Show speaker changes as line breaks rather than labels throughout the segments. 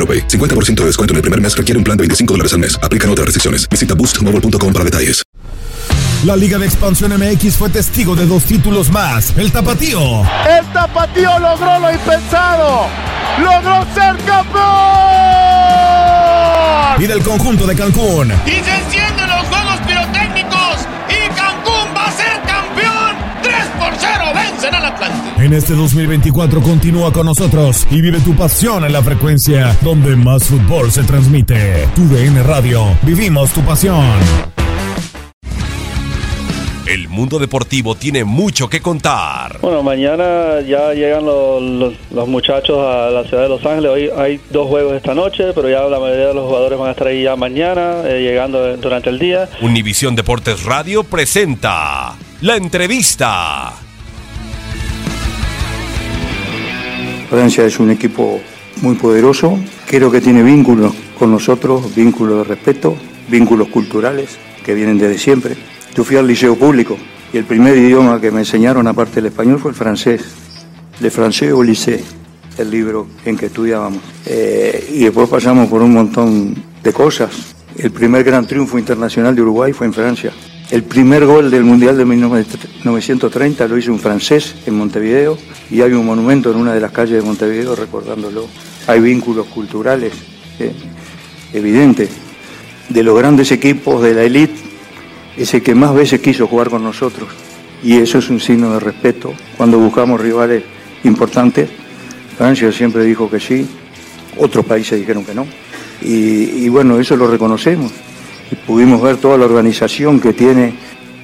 AroPay. 50% de descuento en el primer mes requiere un plan de 25 dólares al mes. Aplican otras restricciones. Visita boostmobile.com para detalles.
La Liga de Expansión MX fue testigo de dos títulos más. El Tapatío.
El Tapatío logró lo impensado. Logró ser campeón.
Y del conjunto de Cancún.
Y se
En este 2024 continúa con nosotros y vive tu pasión en la frecuencia donde más fútbol se transmite. Tu DN Radio. Vivimos tu pasión.
El mundo deportivo tiene mucho que contar.
Bueno, mañana ya llegan los, los- los muchachos a la ciudad de Los Ángeles. Hoy hay dos juegos esta noche, pero ya la mayoría de los jugadores van a estar ahí ya mañana, eh, llegando durante el día.
Univisión Deportes Radio presenta la entrevista.
Francia es un equipo muy poderoso, creo que tiene vínculos con nosotros, vínculos de respeto, vínculos culturales que vienen desde siempre. Yo fui al liceo público y el primer idioma que me enseñaron aparte del español fue el francés, Le Français au lycée, el libro en que estudiábamos. Eh, y después pasamos por un montón de cosas. El primer gran triunfo internacional de Uruguay fue en Francia. El primer gol del Mundial de 1930 lo hizo un francés en Montevideo y hay un monumento en una de las calles de Montevideo recordándolo. Hay vínculos culturales eh, evidentes. De los grandes equipos de la élite, es el que más veces quiso jugar con nosotros y eso es un signo de respeto. Cuando buscamos rivales importantes, Francia siempre dijo que sí, otros países dijeron que no. Y, y bueno, eso lo reconocemos. Pudimos ver toda la organización que tiene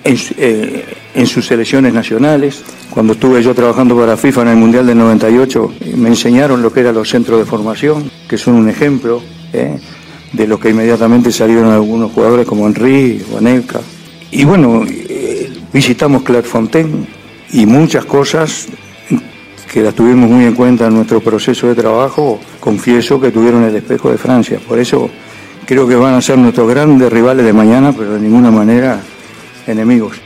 eh, en sus selecciones nacionales. Cuando estuve yo trabajando para FIFA en el Mundial del 98, eh, me enseñaron lo que eran los centros de formación, que son un ejemplo eh, de lo que inmediatamente salieron algunos jugadores como Henry o Anelka. Y bueno, eh, visitamos Clairefontaine y muchas cosas que las tuvimos muy en cuenta en nuestro proceso de trabajo, confieso que tuvieron el espejo de Francia. Por eso creo que van a ser nuestros grandes rivales de mañana, pero de ninguna manera enemigos.